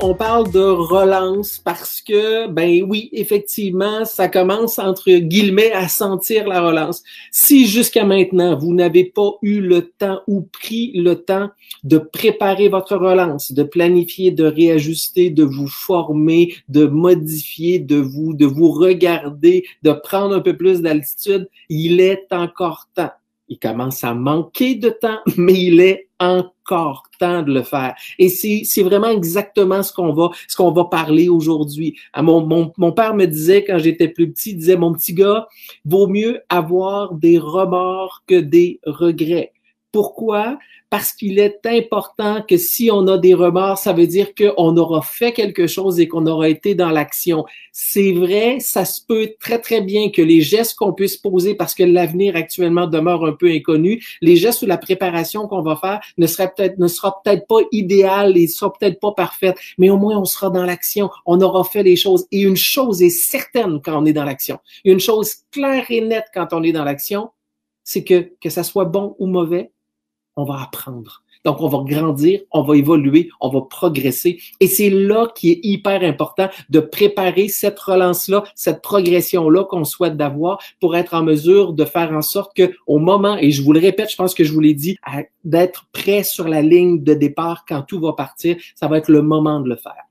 On parle de relance parce que, ben oui, effectivement, ça commence entre guillemets à sentir la relance. Si jusqu'à maintenant, vous n'avez pas eu le temps ou pris le temps de préparer votre relance, de planifier, de réajuster, de vous former, de modifier, de vous, de vous regarder, de prendre un peu plus d'altitude, il est encore temps. Il commence à manquer de temps, mais il est encore temps de le faire. Et c'est vraiment exactement ce qu'on va, ce qu'on va parler aujourd'hui. Ah, mon, mon, mon père me disait quand j'étais plus petit, il disait, mon petit gars, vaut mieux avoir des remords que des regrets. Pourquoi? Parce qu'il est important que si on a des remords, ça veut dire qu'on aura fait quelque chose et qu'on aura été dans l'action. C'est vrai, ça se peut très, très bien que les gestes qu'on puisse poser, parce que l'avenir actuellement demeure un peu inconnu, les gestes ou la préparation qu'on va faire ne sera peut-être, ne sera peut-être pas idéal et sera peut-être pas parfaite, mais au moins on sera dans l'action. On aura fait les choses. Et une chose est certaine quand on est dans l'action. Une chose claire et nette quand on est dans l'action, c'est que, que ça soit bon ou mauvais, on va apprendre. Donc, on va grandir, on va évoluer, on va progresser. Et c'est là qui est hyper important de préparer cette relance-là, cette progression-là qu'on souhaite d'avoir pour être en mesure de faire en sorte que au moment, et je vous le répète, je pense que je vous l'ai dit, d'être prêt sur la ligne de départ quand tout va partir, ça va être le moment de le faire.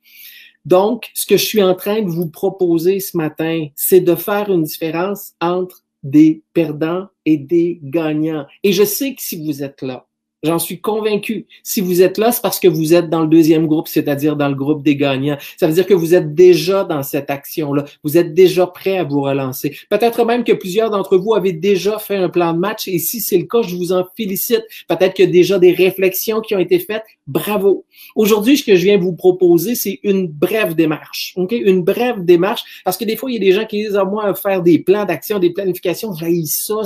Donc, ce que je suis en train de vous proposer ce matin, c'est de faire une différence entre des perdants et des gagnants. Et je sais que si vous êtes là, J'en suis convaincu. Si vous êtes là, c'est parce que vous êtes dans le deuxième groupe, c'est-à-dire dans le groupe des gagnants. Ça veut dire que vous êtes déjà dans cette action-là. Vous êtes déjà prêt à vous relancer. Peut-être même que plusieurs d'entre vous avez déjà fait un plan de match et si c'est le cas, je vous en félicite. Peut-être qu'il y a déjà des réflexions qui ont été faites. Bravo. Aujourd'hui, ce que je viens vous proposer, c'est une brève démarche. OK? Une brève démarche parce que des fois, il y a des gens qui disent à ah, moi faire des plans d'action, des planifications, j'ai ça,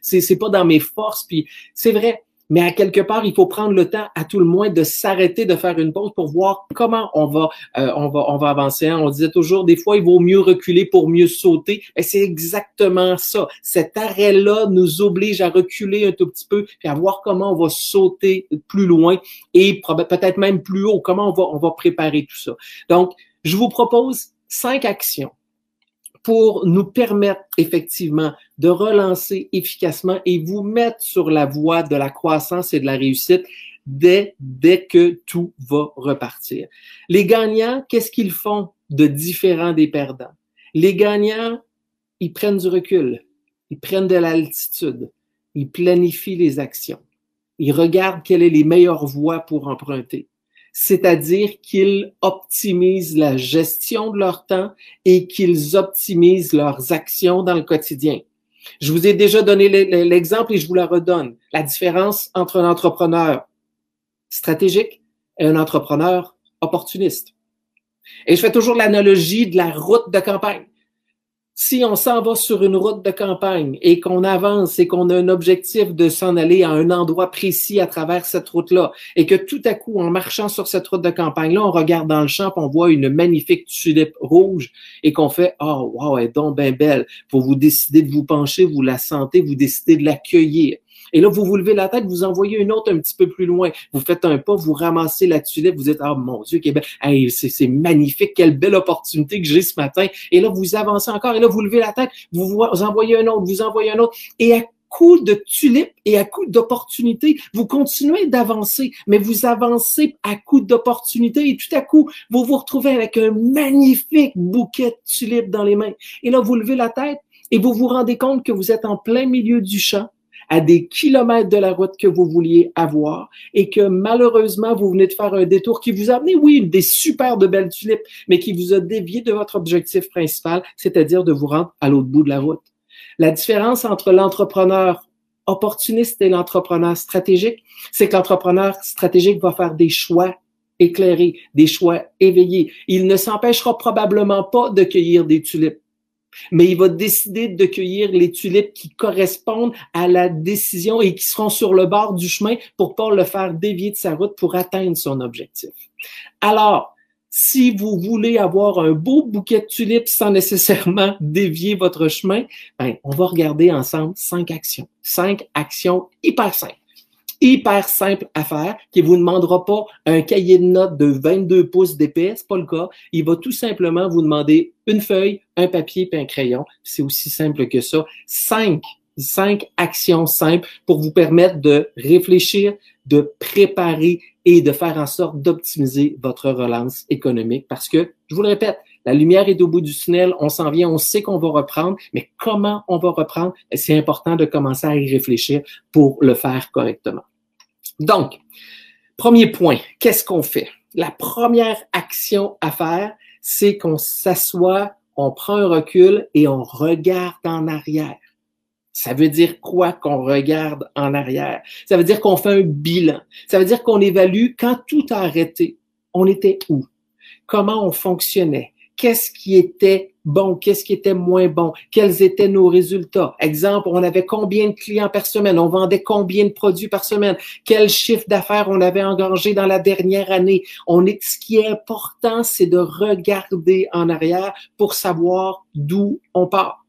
c'est pas dans mes forces. Puis c'est vrai. Mais à quelque part, il faut prendre le temps, à tout le moins, de s'arrêter, de faire une pause pour voir comment on va, euh, on va, on va avancer. Hein. On disait toujours, des fois, il vaut mieux reculer pour mieux sauter. Et c'est exactement ça. Cet arrêt-là nous oblige à reculer un tout petit peu, puis à voir comment on va sauter plus loin et peut-être même plus haut. Comment on va, on va préparer tout ça. Donc, je vous propose cinq actions pour nous permettre effectivement de relancer efficacement et vous mettre sur la voie de la croissance et de la réussite dès, dès que tout va repartir. Les gagnants, qu'est-ce qu'ils font de différent des perdants? Les gagnants, ils prennent du recul, ils prennent de l'altitude, ils planifient les actions, ils regardent quelles sont les meilleures voies pour emprunter c'est-à-dire qu'ils optimisent la gestion de leur temps et qu'ils optimisent leurs actions dans le quotidien. Je vous ai déjà donné l'exemple et je vous la redonne. La différence entre un entrepreneur stratégique et un entrepreneur opportuniste. Et je fais toujours l'analogie de la route de campagne si on s'en va sur une route de campagne et qu'on avance et qu'on a un objectif de s'en aller à un endroit précis à travers cette route-là, et que tout à coup, en marchant sur cette route de campagne-là, on regarde dans le champ, on voit une magnifique tulipe rouge et qu'on fait Oh, wow, elle est donc bien belle. Pour vous décider de vous pencher, vous la sentez, vous décidez de l'accueillir. Et là, vous vous levez la tête, vous envoyez une autre un petit peu plus loin. Vous faites un pas, vous ramassez la tulipe, vous êtes, ah mon Dieu, belle. c'est magnifique, quelle belle opportunité que j'ai ce matin. Et là, vous avancez encore, et là, vous levez la tête, vous, vous envoyez un autre, vous envoyez un autre. Et à coup de tulipe et à coup d'opportunité. Vous continuez d'avancer, mais vous avancez à coup d'opportunité et tout à coup, vous vous retrouvez avec un magnifique bouquet de tulipes dans les mains. Et là, vous levez la tête et vous vous rendez compte que vous êtes en plein milieu du champ à des kilomètres de la route que vous vouliez avoir et que malheureusement, vous venez de faire un détour qui vous a amené, oui, des super de belles tulipes, mais qui vous a dévié de votre objectif principal, c'est-à-dire de vous rendre à l'autre bout de la route. La différence entre l'entrepreneur opportuniste et l'entrepreneur stratégique, c'est que l'entrepreneur stratégique va faire des choix éclairés, des choix éveillés. Il ne s'empêchera probablement pas de cueillir des tulipes mais il va décider de cueillir les tulipes qui correspondent à la décision et qui seront sur le bord du chemin pour pas le faire dévier de sa route pour atteindre son objectif. Alors, si vous voulez avoir un beau bouquet de tulipes sans nécessairement dévier votre chemin, ben, on va regarder ensemble cinq actions. Cinq actions hyper simples hyper simple à faire, qui vous demandera pas un cahier de notes de 22 pouces d'épais, c'est pas le cas. Il va tout simplement vous demander une feuille, un papier et un crayon. C'est aussi simple que ça. Cinq, cinq actions simples pour vous permettre de réfléchir, de préparer et de faire en sorte d'optimiser votre relance économique parce que, je vous le répète, la lumière est au bout du tunnel, on s'en vient, on sait qu'on va reprendre, mais comment on va reprendre? C'est important de commencer à y réfléchir pour le faire correctement. Donc, premier point, qu'est-ce qu'on fait? La première action à faire, c'est qu'on s'assoit, on prend un recul et on regarde en arrière. Ça veut dire quoi qu'on regarde en arrière? Ça veut dire qu'on fait un bilan. Ça veut dire qu'on évalue quand tout a arrêté. On était où? Comment on fonctionnait? Qu'est-ce qui était bon, qu'est-ce qui était moins bon, quels étaient nos résultats. Exemple, on avait combien de clients par semaine, on vendait combien de produits par semaine, quel chiffre d'affaires on avait engagé dans la dernière année? On est, ce qui est important, c'est de regarder en arrière pour savoir d'où on part.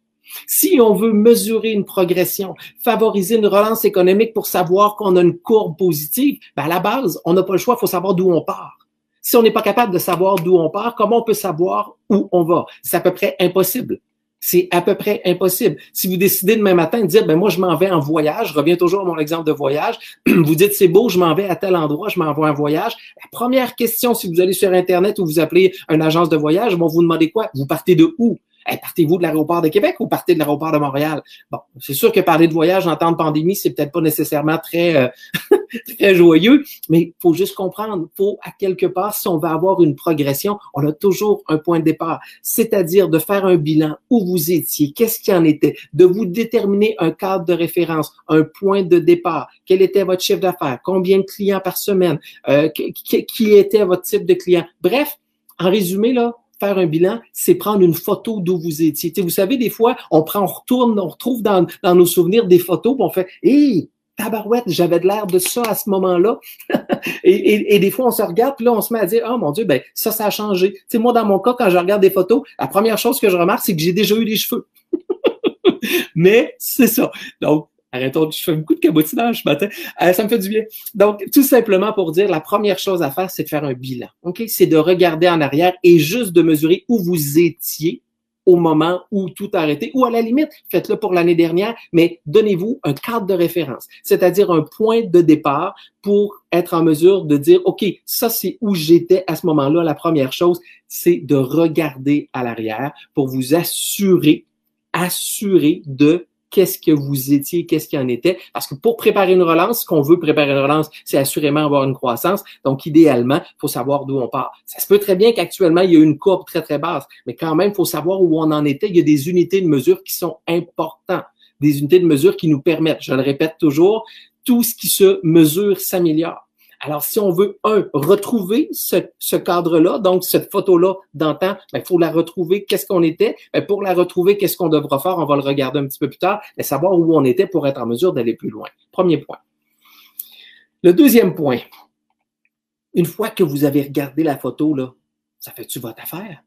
Si on veut mesurer une progression, favoriser une relance économique pour savoir qu'on a une courbe positive, ben à la base, on n'a pas le choix, il faut savoir d'où on part. Si on n'est pas capable de savoir d'où on part, comment on peut savoir où on va? C'est à peu près impossible. C'est à peu près impossible. Si vous décidez demain matin de dire, ben moi, je m'en vais en voyage, je reviens toujours à mon exemple de voyage, vous dites, c'est beau, je m'en vais à tel endroit, je m'en vais en voyage. La première question, si vous allez sur Internet ou vous appelez une agence de voyage, vous demander quoi? Vous partez de où? Partez-vous de l'aéroport de Québec ou partez de l'aéroport de Montréal? Bon, c'est sûr que parler de voyage en temps de pandémie, c'est peut-être pas nécessairement très, euh, très joyeux, mais il faut juste comprendre, faut à quelque part, si on veut avoir une progression, on a toujours un point de départ, c'est-à-dire de faire un bilan où vous étiez, qu'est-ce qui en était, de vous déterminer un cadre de référence, un point de départ, quel était votre chiffre d'affaires, combien de clients par semaine, euh, qui, qui était votre type de client. Bref, en résumé, là, faire un bilan, c'est prendre une photo d'où vous étiez. vous savez, des fois, on prend, on retourne, on retrouve dans, dans nos souvenirs des photos, puis on fait Hé, tabarouette, j'avais de l'air de ça à ce moment-là. et, et, des fois, on se regarde, puis là, on se met à dire Oh mon Dieu, ben ça, ça a changé. Tu moi, dans mon cas, quand je regarde des photos, la première chose que je remarque, c'est que j'ai déjà eu des cheveux. Mais c'est ça. Donc, Arrêtons, je fais beaucoup de cabotinage ce matin. Euh, ça me fait du bien. Donc, tout simplement pour dire, la première chose à faire, c'est de faire un bilan. OK? C'est de regarder en arrière et juste de mesurer où vous étiez au moment où tout a arrêté, ou à la limite, faites-le pour l'année dernière, mais donnez-vous un cadre de référence, c'est-à-dire un point de départ pour être en mesure de dire, OK, ça c'est où j'étais à ce moment-là. La première chose, c'est de regarder à l'arrière pour vous assurer, assurer de qu'est-ce que vous étiez, qu'est-ce qui en était. Parce que pour préparer une relance, ce qu'on veut préparer une relance, c'est assurément avoir une croissance. Donc, idéalement, il faut savoir d'où on part. Ça se peut très bien qu'actuellement, il y a une courbe très, très basse, mais quand même, il faut savoir où on en était. Il y a des unités de mesure qui sont importantes, des unités de mesure qui nous permettent, je le répète toujours, tout ce qui se mesure s'améliore. Alors, si on veut, un, retrouver ce, cadre-là, donc cette photo-là d'antan, il ben, faut la retrouver, qu'est-ce qu'on était? Ben, pour la retrouver, qu'est-ce qu'on devra faire? On va le regarder un petit peu plus tard, mais savoir où on était pour être en mesure d'aller plus loin. Premier point. Le deuxième point, une fois que vous avez regardé la photo, là, ça fait-tu votre affaire?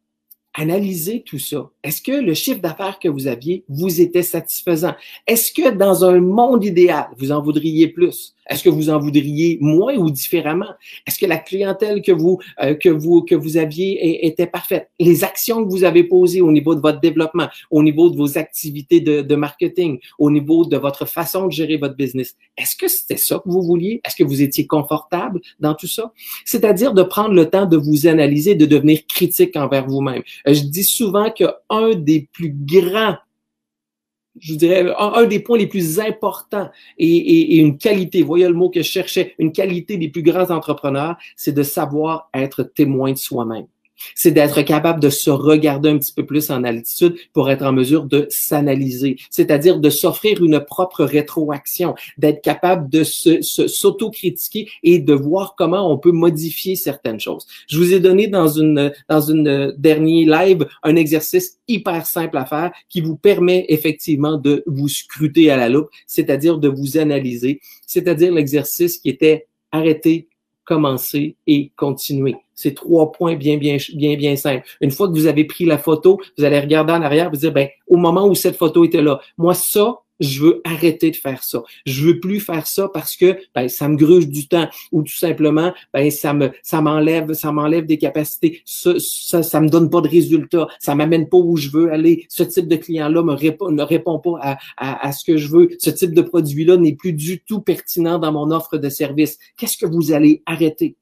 Analysez tout ça. Est-ce que le chiffre d'affaires que vous aviez vous était satisfaisant? Est-ce que dans un monde idéal, vous en voudriez plus? Est-ce que vous en voudriez moins ou différemment? Est-ce que la clientèle que vous, euh, que vous, que vous aviez était parfaite? Les actions que vous avez posées au niveau de votre développement, au niveau de vos activités de, de marketing, au niveau de votre façon de gérer votre business, est-ce que c'était ça que vous vouliez? Est-ce que vous étiez confortable dans tout ça? C'est-à-dire de prendre le temps de vous analyser, de devenir critique envers vous-même. Euh, je dis souvent qu'un des plus grands je dirais, un, des points les plus importants et, et, une qualité, voyez le mot que je cherchais, une qualité des plus grands entrepreneurs, c'est de savoir être témoin de soi-même c'est d'être capable de se regarder un petit peu plus en altitude pour être en mesure de s'analyser, c'est-à-dire de s'offrir une propre rétroaction, d'être capable de se, s'autocritiquer et de voir comment on peut modifier certaines choses. Je vous ai donné dans une dans une dernier live un exercice hyper simple à faire qui vous permet effectivement de vous scruter à la loupe, c'est-à-dire de vous analyser, c'est-à-dire l'exercice qui était arrêter, commencer et continuer. C'est trois points bien, bien, bien, bien simples. Une fois que vous avez pris la photo, vous allez regarder en arrière, vous dire, ben, au moment où cette photo était là, moi, ça, je veux arrêter de faire ça. Je veux plus faire ça parce que ben, ça me gruge du temps ou tout simplement ben, ça me ça m'enlève ça m'enlève des capacités. Ça, ça, ça me donne pas de résultats. Ça m'amène pas où je veux aller. Ce type de client là me répond ne répond pas à, à, ce que je veux. Ce type de produit là n'est plus du tout pertinent dans mon offre de service. Qu'est-ce que vous allez arrêter?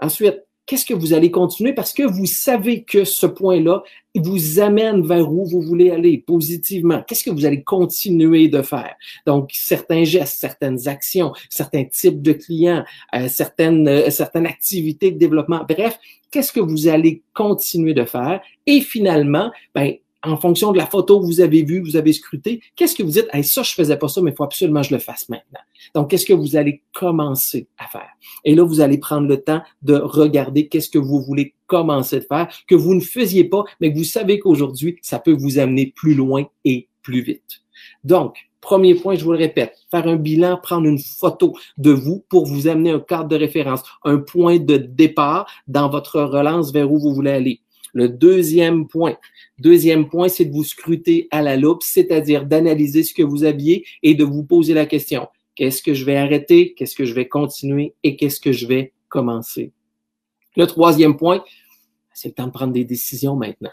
Ensuite, qu'est-ce que vous allez continuer? Parce que vous savez que ce point-là vous amène vers où vous voulez aller positivement. Qu'est-ce que vous allez continuer de faire? Donc, certains gestes, certaines actions, certains types de clients, euh, certaines, euh, certaines activités de développement. Bref, qu'est-ce que vous allez continuer de faire? Et finalement, ben, en fonction de la photo que vous avez vue, vous avez scruté, qu'est-ce que vous dites, hey, ça, je faisais pas ça, mais il faut absolument que je le fasse maintenant. Donc, qu'est-ce que vous allez commencer à faire? Et là, vous allez prendre le temps de regarder qu'est-ce que vous voulez commencer de faire, que vous ne faisiez pas, mais que vous savez qu'aujourd'hui, ça peut vous amener plus loin et plus vite. Donc, premier point, je vous le répète, faire un bilan, prendre une photo de vous pour vous amener un cadre de référence, un point de départ dans votre relance vers où vous voulez aller. Le deuxième point, deuxième point, c'est de vous scruter à la loupe, c'est-à-dire d'analyser ce que vous aviez et de vous poser la question. Qu'est-ce que je vais arrêter? Qu'est-ce que je vais continuer? Et qu'est-ce que je vais commencer? Le troisième point, c'est le temps de prendre des décisions maintenant.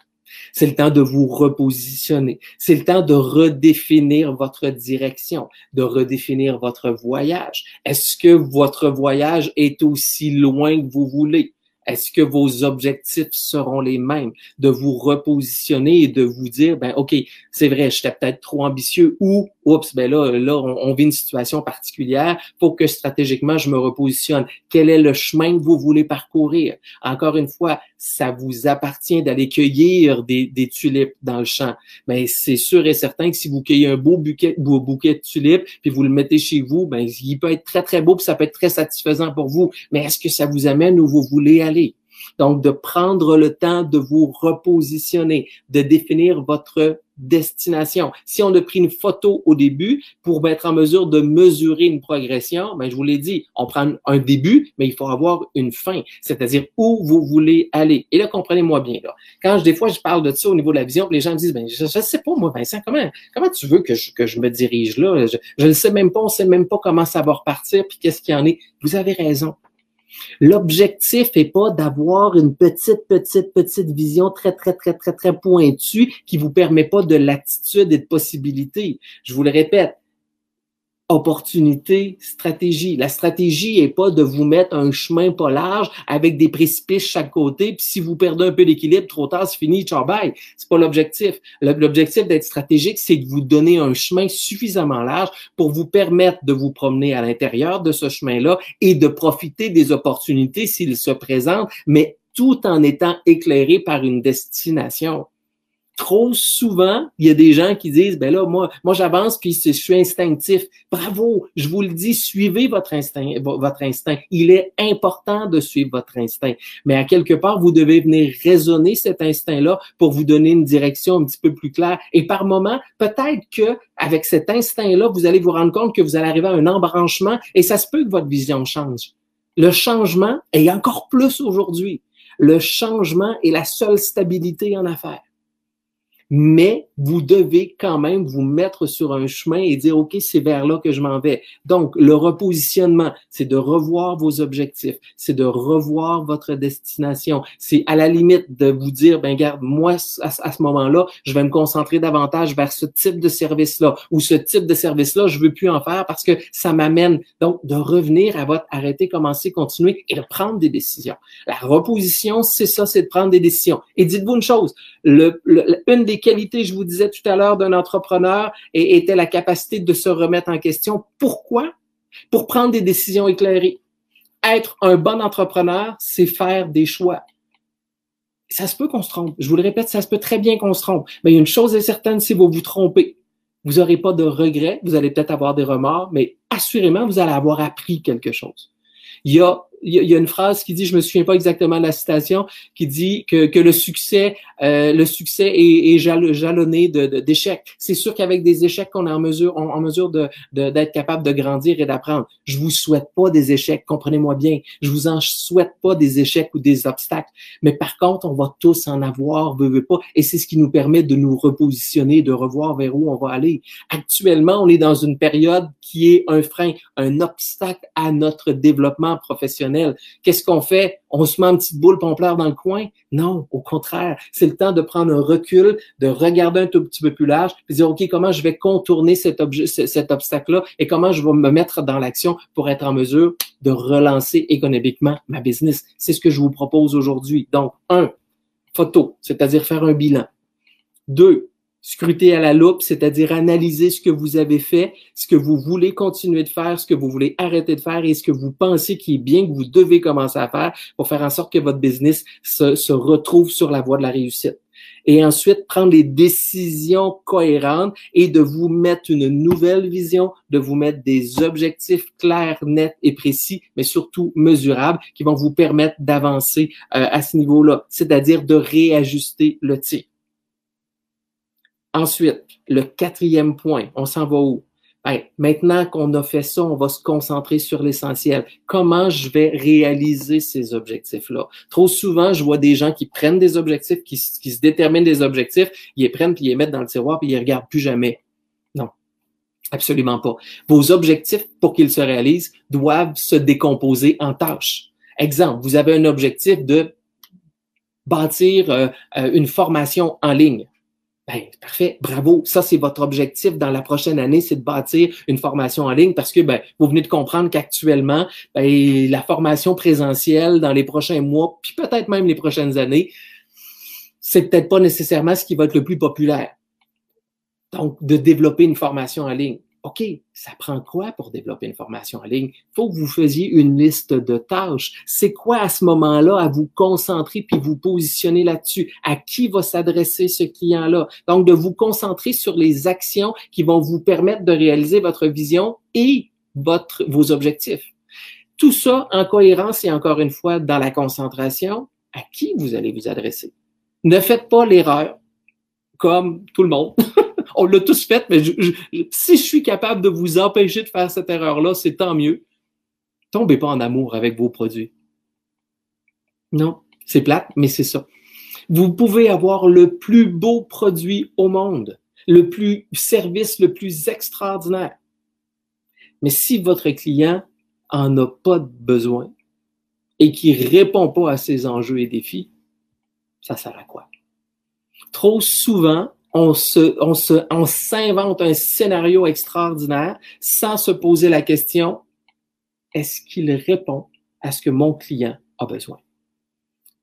C'est le temps de vous repositionner. C'est le temps de redéfinir votre direction, de redéfinir votre voyage. Est-ce que votre voyage est aussi loin que vous voulez? Est-ce que vos objectifs seront les mêmes? De vous repositionner et de vous dire, ben, OK, c'est vrai, j'étais peut-être trop ambitieux ou, oups, ben là, là, on, vit une situation particulière. Faut que stratégiquement, je me repositionne. Quel est le chemin que vous voulez parcourir? Encore une fois, ça vous appartient d'aller cueillir des, des, tulipes dans le champ. Mais c'est sûr et certain que si vous cueillez un beau bouquet, beau bouquet de tulipes, puis vous le mettez chez vous, ben, il peut être très, très beau, puis ça peut être très satisfaisant pour vous. Mais est-ce que ça vous amène où vous voulez aller? Donc, de prendre le temps de vous repositionner, de définir votre destination. Si on a pris une photo au début pour être en mesure de mesurer une progression, ben je vous l'ai dit, on prend un début, mais il faut avoir une fin, c'est-à-dire où vous voulez aller. Et là, comprenez-moi bien là. Quand je, des fois je parle de ça au niveau de la vision, les gens me disent ben je, je sais pas moi Vincent, comment comment tu veux que je, que je me dirige là? Je ne sais même pas, on sait même pas comment ça va repartir puis qu'est-ce qu'il y en est. Vous avez raison. L'objectif est pas d'avoir une petite, petite, petite vision très, très, très, très, très pointue qui vous permet pas de latitude et de possibilités. Je vous le répète, opportunité, stratégie. La stratégie est pas de vous mettre un chemin pas large avec des précipices chaque côté, puis si vous perdez un peu d'équilibre, trop tard, c'est fini, ciao bye. C'est pas l'objectif. L'objectif d'être stratégique, c'est de vous donner un chemin suffisamment large pour vous permettre de vous promener à l'intérieur de ce chemin-là et de profiter des opportunités s'ils se présentent, mais tout en étant éclairé par une destination trop souvent, il y a des gens qui disent, ben là, moi, moi j'avance puis je suis instinctif. Bravo, je vous le dis, suivez votre instinct, votre instinct. Il est important de suivre votre instinct, mais à quelque part, vous devez venir raisonner cet instinct-là pour vous donner une direction un petit peu plus claire. Et par moment, peut-être que avec cet instinct-là, vous allez vous rendre compte que vous allez arriver à un embranchement et ça se peut que votre vision change. Le changement est encore plus aujourd'hui. Le changement est la seule stabilité en affaires mais vous devez quand même vous mettre sur un chemin et dire, OK, c'est vers là que je m'en vais. Donc, le repositionnement, c'est de revoir vos objectifs, c'est de revoir votre destination. C'est à la limite de vous dire, ben garde, moi, à, ce moment-là, je vais me concentrer davantage vers ce type de service-là ou ce type de service-là, je veux plus en faire parce que ça m'amène. Donc, de revenir à votre arrêter, commencer, continuer et de prendre des décisions. La reposition, c'est ça, c'est de prendre des décisions. Et dites-vous une chose, le, une des qualité, je vous disais tout à l'heure, d'un entrepreneur et était la capacité de se remettre en question. Pourquoi? Pour prendre des décisions éclairées. Être un bon entrepreneur, c'est faire des choix. Ça se peut qu'on se trompe. Je vous le répète, ça se peut très bien qu'on se trompe. Mais une chose est certaine, si vous vous trompez, vous n'aurez pas de regrets, vous allez peut-être avoir des remords, mais assurément, vous allez avoir appris quelque chose. Il y a il y, a une phrase qui dit, je me souviens pas exactement de la citation, qui dit que, que le succès, euh, le succès est, est jalonné d'échecs. De, C'est sûr qu'avec des échecs qu'on est en mesure, en mesure de, d'être capable de grandir et d'apprendre. Je vous souhaite pas des échecs, comprenez-moi bien. Je vous en souhaite pas des échecs ou des obstacles. Mais par contre, on va tous en avoir, veut, veut pas. Et c'est ce qui nous permet de nous repositionner, de revoir vers où on va aller. Actuellement, on est dans une période qui est un frein, un obstacle à notre développement professionnel Qu'est-ce qu'on fait? On se met une petite boule pompleur dans le coin? Non, au contraire. C'est le temps de prendre un recul, de regarder un tout petit peu plus large, puis dire, OK, comment je vais contourner cet obstacle-là et comment je vais me mettre dans l'action pour être en mesure de relancer économiquement ma business? C'est ce que je vous propose aujourd'hui. Donc, un, photo, c'est-à-dire faire un bilan. Deux, scruter à la loupe, c'est-à-dire analyser ce que vous avez fait, ce que vous voulez continuer de faire, ce que vous voulez arrêter de faire et ce que vous pensez qui est bien que vous devez commencer à faire pour faire en sorte que votre business se, se retrouve sur la voie de la réussite. Et ensuite, prendre les décisions cohérentes et de vous mettre une nouvelle vision, de vous mettre des objectifs clairs, nets et précis, mais surtout mesurables qui vont vous permettre d'avancer euh, à ce niveau-là, c'est-à-dire de réajuster le tir. Ensuite, le quatrième point, on s'en va où? Ben, maintenant qu'on a fait ça, on va se concentrer sur l'essentiel. Comment je vais réaliser ces objectifs-là? Trop souvent, je vois des gens qui prennent des objectifs, qui, se déterminent des objectifs, ils les prennent, puis ils les mettent dans le tiroir, puis ils les regardent plus jamais. Non, absolument pas. Vos objectifs, pour qu'ils se réalisent, doivent se décomposer en tâches. Exemple, vous avez un objectif de bâtir euh, euh, une formation en ligne. Ben, parfait, bravo. Ça, c'est votre objectif dans la prochaine année, c'est de bâtir une formation en ligne parce que ben, vous venez de comprendre qu'actuellement, ben, la formation présentielle dans les prochains mois, puis peut-être même les prochaines années, c'est peut-être pas nécessairement ce qui va être le plus populaire. Donc, de développer une formation en ligne. OK, ça prend quoi pour développer une formation en ligne? Il faut que vous faisiez une liste de tâches. C'est quoi à ce moment-là à vous concentrer puis vous positionner là-dessus? À qui va s'adresser ce client-là? Donc, de vous concentrer sur les actions qui vont vous permettre de réaliser votre vision et votre, vos objectifs. Tout ça en cohérence et encore une fois dans la concentration, à qui vous allez vous adresser? Ne faites pas l'erreur, comme tout le monde, on l'a tous fait, mais si je suis capable de vous empêcher de faire cette erreur-là, c'est tant mieux. Tombez pas en amour avec vos produits. Non, c'est plate, mais c'est ça. Vous pouvez avoir le plus beau produit au monde, le plus service le plus extraordinaire. Mais si votre client en a pas besoin et qui répond pas à ses enjeux et défis, ça sert à quoi? Trop souvent, on se, on se, on s'invente un scénario extraordinaire sans se poser la question est-ce qu'il répond à ce que mon client a besoin?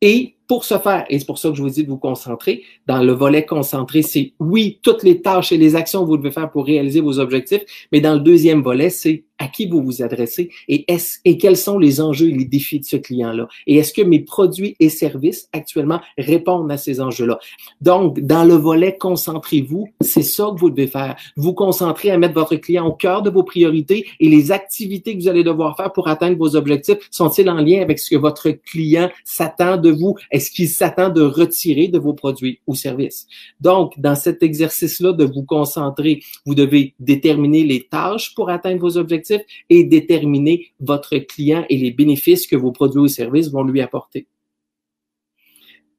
Et pour ce faire, et c'est pour ça que je vous dis de vous concentrer, dans le volet concentré, c'est oui, toutes les tâches et les actions que vous devez faire pour réaliser vos objectifs, mais dans le deuxième volet, c'est à qui vous vous adressez et, est et quels sont les enjeux et les défis de ce client-là. Et est-ce que mes produits et services actuellement répondent à ces enjeux-là? Donc, dans le volet concentrez-vous, c'est ça que vous devez faire. Vous concentrer à mettre votre client au cœur de vos priorités et les activités que vous allez devoir faire pour atteindre vos objectifs sont-ils en lien avec ce que votre client s'attend de vous? Est-ce qu'il s'attend de retirer de vos produits ou services? Donc, dans cet exercice-là de vous concentrer, vous devez déterminer les tâches pour atteindre vos objectifs et déterminer votre client et les bénéfices que vos produits ou services vont lui apporter.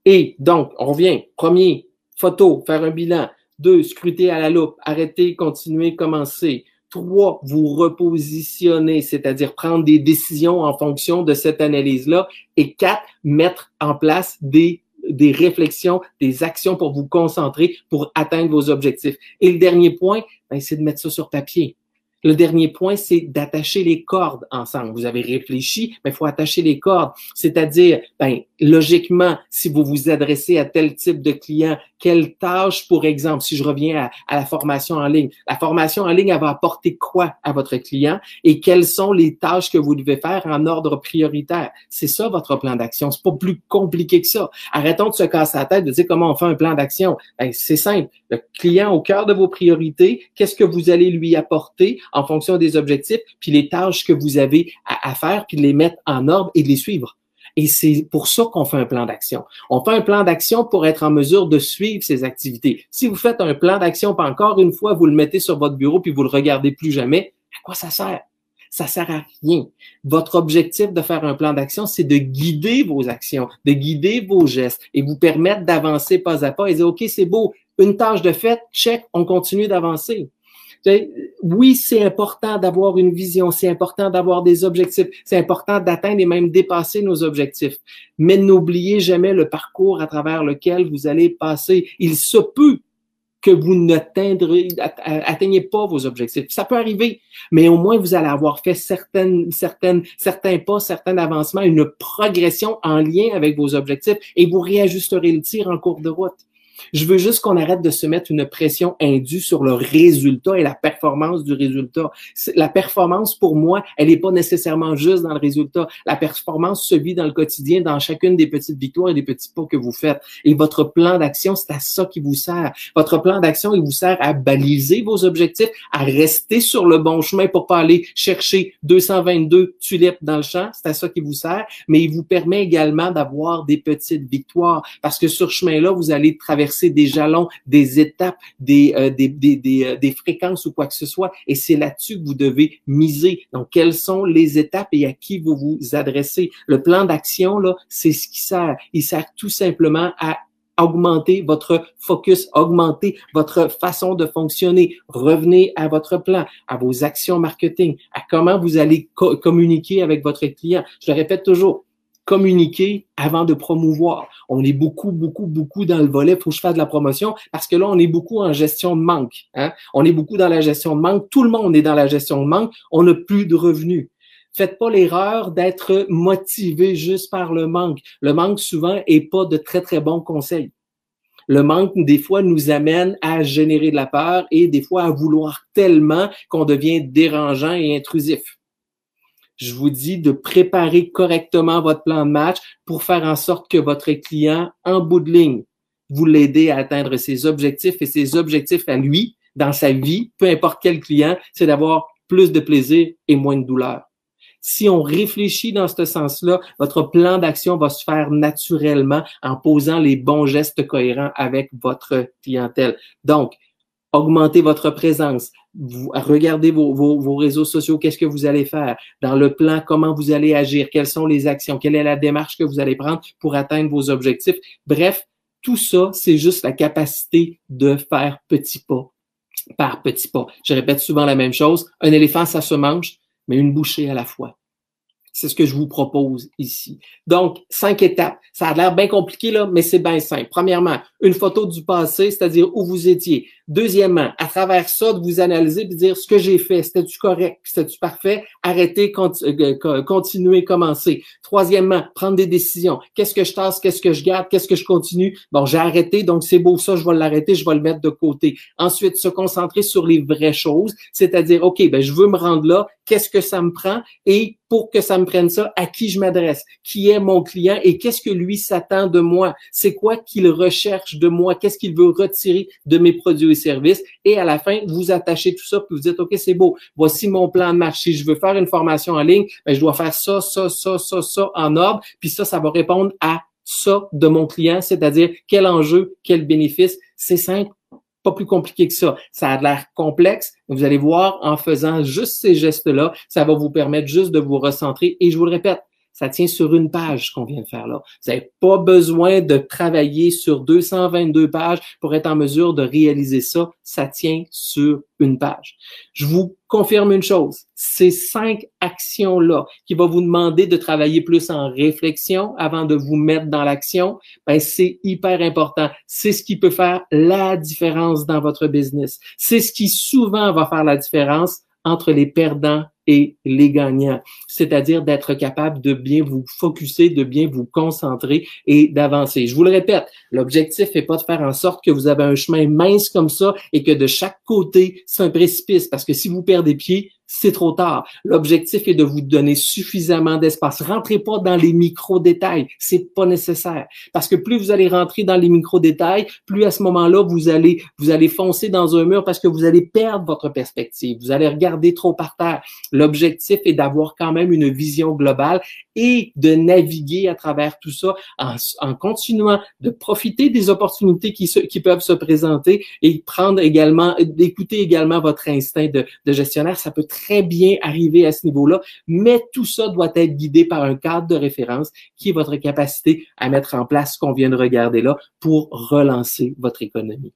Et donc, on revient. Premier, photo, faire un bilan. Deux, scruter à la loupe, arrêter, continuer, commencer. Trois, vous repositionner, c'est-à-dire prendre des décisions en fonction de cette analyse-là. Et quatre, mettre en place des des réflexions, des actions pour vous concentrer, pour atteindre vos objectifs. Et le dernier point, ben, c'est de mettre ça sur papier. Le dernier point, c'est d'attacher les cordes ensemble. Vous avez réfléchi, mais il faut attacher les cordes. C'est-à-dire, ben, logiquement, si vous vous adressez à tel type de client, quelle tâche, pour exemple, si je reviens à, la formation en ligne, la formation en ligne, elle va apporter quoi à votre client et quelles sont les tâches que vous devez faire en ordre prioritaire? C'est ça votre plan d'action. C'est pas plus compliqué que ça. Arrêtons de se casser la tête de dire comment on fait un plan d'action. Ben, c'est simple. Le client au cœur de vos priorités, qu'est-ce que vous allez lui apporter en fonction des objectifs, puis les tâches que vous avez à, faire, puis les mettre en ordre et de les suivre. Et c'est pour ça qu'on fait un plan d'action. On fait un plan d'action pour être en mesure de suivre ces activités. Si vous faites un plan d'action, pas encore une fois, vous le mettez sur votre bureau puis vous le regardez plus jamais, à quoi ça sert? Ça sert à rien. Votre objectif de faire un plan d'action, c'est de guider vos actions, de guider vos gestes et vous permettre d'avancer pas à pas et dire, OK, c'est beau, une tâche de fait, check, on continue d'avancer. Oui, c'est important d'avoir une vision, c'est important d'avoir des objectifs, c'est important d'atteindre et même dépasser nos objectifs. Mais n'oubliez jamais le parcours à travers lequel vous allez passer. Il se peut que vous n'atteignez pas vos objectifs. Ça peut arriver, mais au moins vous allez avoir fait certaines, certaines, certains pas, certains avancements, une progression en lien avec vos objectifs et vous réajusterez le tir en cours de route. Je veux juste qu'on arrête de se mettre une pression indue sur le résultat et la performance du résultat. La performance, pour moi, elle n'est pas nécessairement juste dans le résultat. La performance se vit dans le quotidien, dans chacune des petites victoires et des petits pas que vous faites. Et votre plan d'action, c'est à ça qui vous sert. Votre plan d'action, il vous sert à baliser vos objectifs, à rester sur le bon chemin pour pas aller chercher 222 tulipes dans le champ. C'est à ça qui vous sert. Mais il vous permet également d'avoir des petites victoires parce que sur ce chemin-là, vous allez traverser des jalons, des étapes, des, euh, euh, des, fréquences ou quoi que ce soit. Et c'est là-dessus que vous devez miser. Donc, quelles sont les étapes et à qui vous vous adressez? Le plan d'action, là, c'est ce qui sert. Il sert tout simplement à augmenter votre focus, augmenter votre façon de fonctionner. Revenez à votre plan, à vos actions marketing, à comment vous allez communiquer avec votre client. Je le répète toujours, communiquer avant de promouvoir. On est beaucoup, beaucoup, beaucoup dans le volet, faut que je fasse de la promotion, parce que là, on est beaucoup en gestion de manque. Hein? On est beaucoup dans la gestion de manque. Tout le monde est dans la gestion de manque. On n'a plus de revenus. Faites pas l'erreur d'être motivé juste par le manque. Le manque, souvent, est pas de très, très bons conseils. Le manque, des fois, nous amène à générer de la peur et des fois à vouloir tellement qu'on devient dérangeant et intrusif je vous dis de préparer correctement votre plan de match pour faire en sorte que votre client, en bout de ligne, vous l'aidez à atteindre ses objectifs et ses objectifs à lui, dans sa vie, peu importe quel client, c'est d'avoir plus de plaisir et moins de douleur. Si on réfléchit dans ce sens-là, votre plan d'action va se faire naturellement en posant les bons gestes cohérents avec votre clientèle. Donc, augmentez votre présence, regardez vos, vos, vos réseaux sociaux, qu'est-ce que vous allez faire, dans le plan, comment vous allez agir, quelles sont les actions, quelle est la démarche que vous allez prendre pour atteindre vos objectifs? Bref, tout ça, c'est juste la capacité de faire petit pas par petit pas. Je répète souvent la même chose. Un éléphant, ça se mange, mais une bouchée à la fois. C'est ce que je vous propose ici. Donc, cinq étapes. Ça a l'air bien compliqué, là, mais c'est bien simple. Premièrement, une photo du passé, c'est-à-dire où vous étiez. Deuxièmement, à travers ça, de vous analyser de dire ce que j'ai fait, c'était-tu correct, c'était-tu parfait, arrêter, euh, continuer, commencer. Troisièmement, prendre des décisions. Qu'est-ce que je tasse, qu'est-ce que je garde, qu'est-ce que je continue? Bon, j'ai arrêté, donc c'est beau ça, je vais l'arrêter, je vais le mettre de côté. Ensuite, se concentrer sur les vraies choses, c'est-à-dire, OK, ben, je veux me rendre là, qu'est-ce que ça me prend et pour que ça me prenne ça, à qui je m'adresse, qui est mon client et qu'est-ce que lui s'attend de moi, c'est quoi qu'il recherche de moi, qu'est-ce qu'il veut retirer de mes produits services et à la fin, vous attachez tout ça puis vous dites, OK, c'est beau, voici mon plan de marche. Si je veux faire une formation en ligne, ben, je dois faire ça, ça, ça, ça, ça en ordre, puis ça, ça va répondre à ça de mon client, c'est-à-dire quel enjeu, quel bénéfice. C'est simple, pas plus compliqué que ça. Ça a l'air complexe. Vous allez voir, en faisant juste ces gestes-là, ça va vous permettre juste de vous recentrer. Et je vous le répète, Ça tient sur une page qu'on vient de faire là. Vous n'avez pas besoin de travailler sur 222 pages pour être en mesure de réaliser ça. Ça tient sur une page. Je vous confirme une chose. Ces cinq actions-là qui vont vous demander de travailler plus en réflexion avant de vous mettre dans l'action, ben c'est hyper important. C'est ce qui peut faire la différence dans votre business. C'est ce qui souvent va faire la différence entre les perdants les gagnants, c'est-à-dire d'être capable de bien vous focuser, de bien vous concentrer et d'avancer. Je vous le répète, l'objectif n'est pas de faire en sorte que vous avez un chemin mince comme ça et que de chaque côté, c'est un précipice, parce que si vous perdez pied, c'est trop tard. L'objectif est de vous donner suffisamment d'espace. Rentrez pas dans les micro-détails. C'est pas nécessaire. Parce que plus vous allez rentrer dans les micro-détails, plus à ce moment-là, vous allez, vous allez foncer dans un mur parce que vous allez perdre votre perspective. Vous allez regarder trop par terre. L'objectif est d'avoir quand même une vision globale et de naviguer à travers tout ça en, continuant de profiter des opportunités qui, se, qui peuvent se présenter et prendre également, d'écouter également votre instinct de, de gestionnaire. Ça peut très bien arriver à ce niveau-là, mais tout ça doit être guidé par un cadre de référence qui est votre capacité à mettre en place ce qu'on vient de regarder là pour relancer votre économie.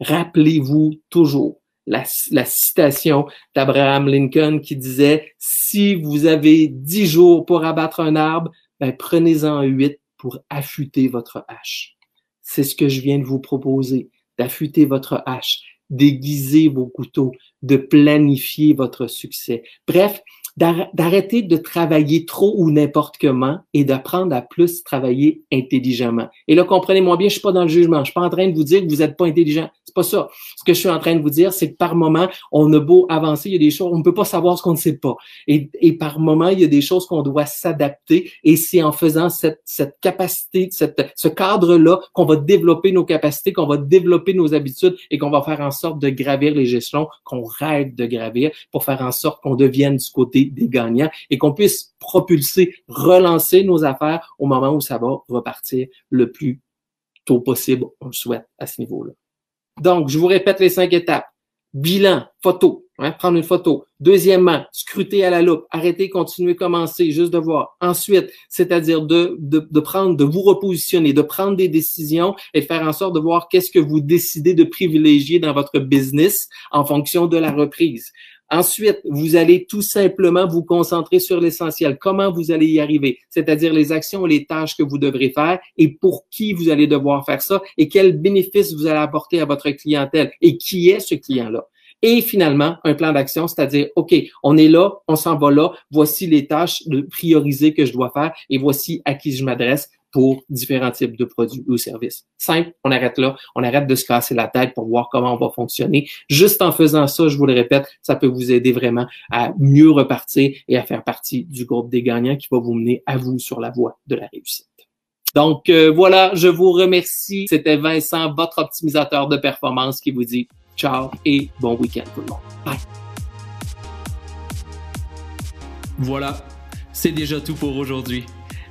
Rappelez-vous toujours la, la citation d'Abraham Lincoln qui disait, si vous avez dix jours pour abattre un arbre, ben prenez-en huit pour affûter votre hache. C'est ce que je viens de vous proposer, d'affûter votre hache, d'aiguiser vos couteaux, de planifier votre succès. Bref, d'arrêter de travailler trop ou n'importe comment et d'apprendre à plus travailler intelligemment. Et là, comprenez-moi bien, je suis pas dans le jugement. Je suis pas en train de vous dire que vous êtes pas intelligent. C'est pas ça. Ce que je suis en train de vous dire, c'est que par moment, on a beau avancer, il y a des choses, on ne peut pas savoir ce qu'on ne sait pas. Et, par moment, il y a des choses qu'on doit s'adapter. Et c'est en faisant cette, cette capacité, cette, ce cadre-là qu'on va développer nos capacités, qu'on va développer nos habitudes et qu'on va faire en sorte de gravir les gestions qu'on rêve de gravir pour faire en sorte qu'on devienne du côté des gagnants et qu'on puisse propulser, relancer nos affaires au moment où ça va repartir le plus tôt possible, on le souhaite à ce niveau-là. Donc, je vous répète les cinq étapes. Bilan, photo, hein, prendre une photo. Deuxièmement, scruter à la loupe, arrêter, continuer, commencer, juste de voir. Ensuite, c'est-à-dire de, de, prendre, de vous repositionner, de prendre des décisions et faire en sorte de voir qu'est-ce que vous décidez de privilégier dans votre business en fonction de la reprise. Ensuite, vous allez tout simplement vous concentrer sur l'essentiel. Comment vous allez y arriver? C'est-à-dire les actions les tâches que vous devrez faire et pour qui vous allez devoir faire ça et quels bénéfices vous allez apporter à votre clientèle et qui est ce client-là? Et finalement, un plan d'action, c'est-à-dire, OK, on est là, on s'en va là, voici les tâches de prioriser que je dois faire et voici à qui je m'adresse pour différents types de produits ou services. Simple, on arrête là, on arrête de se casser la tête pour voir comment on va fonctionner. Juste en faisant ça, je vous le répète, ça peut vous aider vraiment à mieux repartir et à faire partie du groupe des gagnants qui va vous mener à vous sur la voie de la réussite. Donc euh, voilà, je vous remercie. C'était Vincent, votre optimisateur de performance qui vous dit ciao et bon week-end tout le monde. Bye. Voilà, c'est déjà tout pour aujourd'hui.